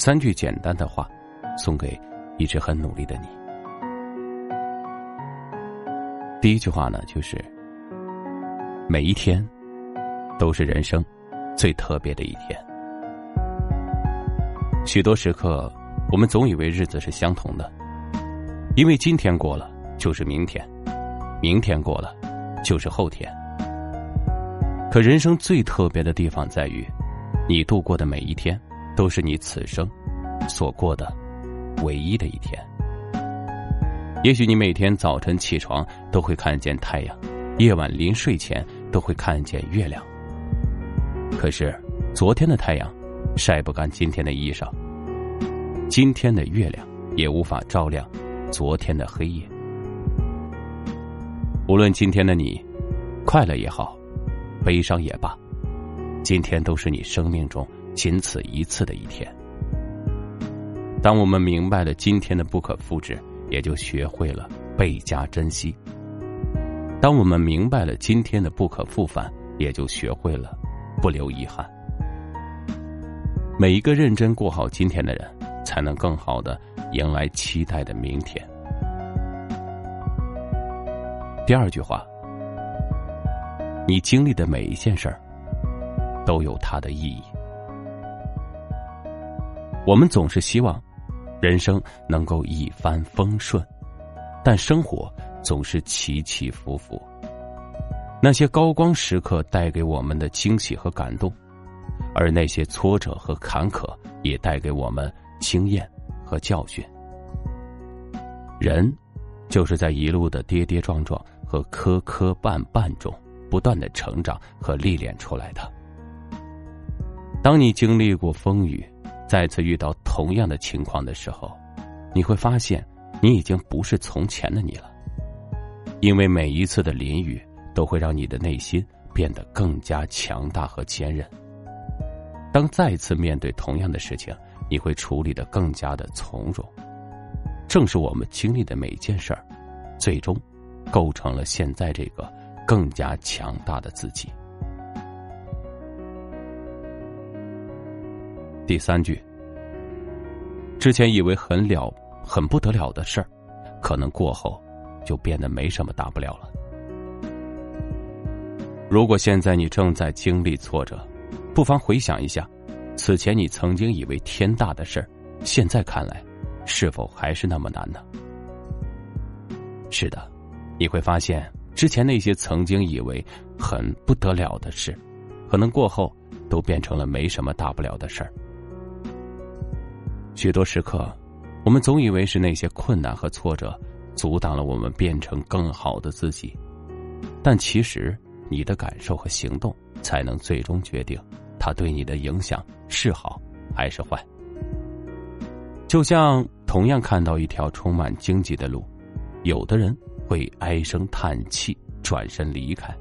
三句简单的话，送给一直很努力的你。第一句话呢，就是每一天都是人生最特别的一天。许多时刻，我们总以为日子是相同的，因为今天过了就是明天，明天过了就是后天。可人生最特别的地方在于，你度过的每一天，都是你此生所过的唯一的一天。也许你每天早晨起床都会看见太阳，夜晚临睡前都会看见月亮。可是，昨天的太阳晒不干今天的衣裳，今天的月亮也无法照亮昨天的黑夜。无论今天的你快乐也好。悲伤也罢，今天都是你生命中仅此一次的一天。当我们明白了今天的不可复制，也就学会了倍加珍惜；当我们明白了今天的不可复返，也就学会了不留遗憾。每一个认真过好今天的人，才能更好的迎来期待的明天。第二句话。你经历的每一件事儿，都有它的意义。我们总是希望人生能够一帆风顺，但生活总是起起伏伏。那些高光时刻带给我们的惊喜和感动，而那些挫折和坎坷也带给我们经验和教训。人，就是在一路的跌跌撞撞和磕磕绊绊中。不断的成长和历练出来的。当你经历过风雨，再次遇到同样的情况的时候，你会发现你已经不是从前的你了。因为每一次的淋雨，都会让你的内心变得更加强大和坚韧。当再次面对同样的事情，你会处理的更加的从容。正是我们经历的每件事儿，最终构成了现在这个。更加强大的自己。第三句，之前以为很了、很不得了的事儿，可能过后就变得没什么大不了了。如果现在你正在经历挫折，不妨回想一下，此前你曾经以为天大的事儿，现在看来，是否还是那么难呢？是的，你会发现。之前那些曾经以为很不得了的事，可能过后都变成了没什么大不了的事儿。许多时刻，我们总以为是那些困难和挫折阻挡了我们变成更好的自己，但其实你的感受和行动才能最终决定它对你的影响是好还是坏。就像同样看到一条充满荆棘的路，有的人。会唉声叹气，转身离开；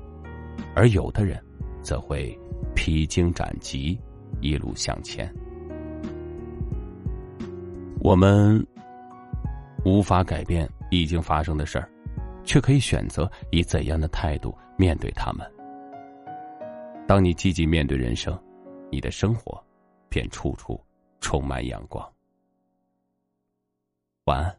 而有的人，则会披荆斩棘，一路向前。我们无法改变已经发生的事儿，却可以选择以怎样的态度面对他们。当你积极面对人生，你的生活便处处充满阳光。晚安。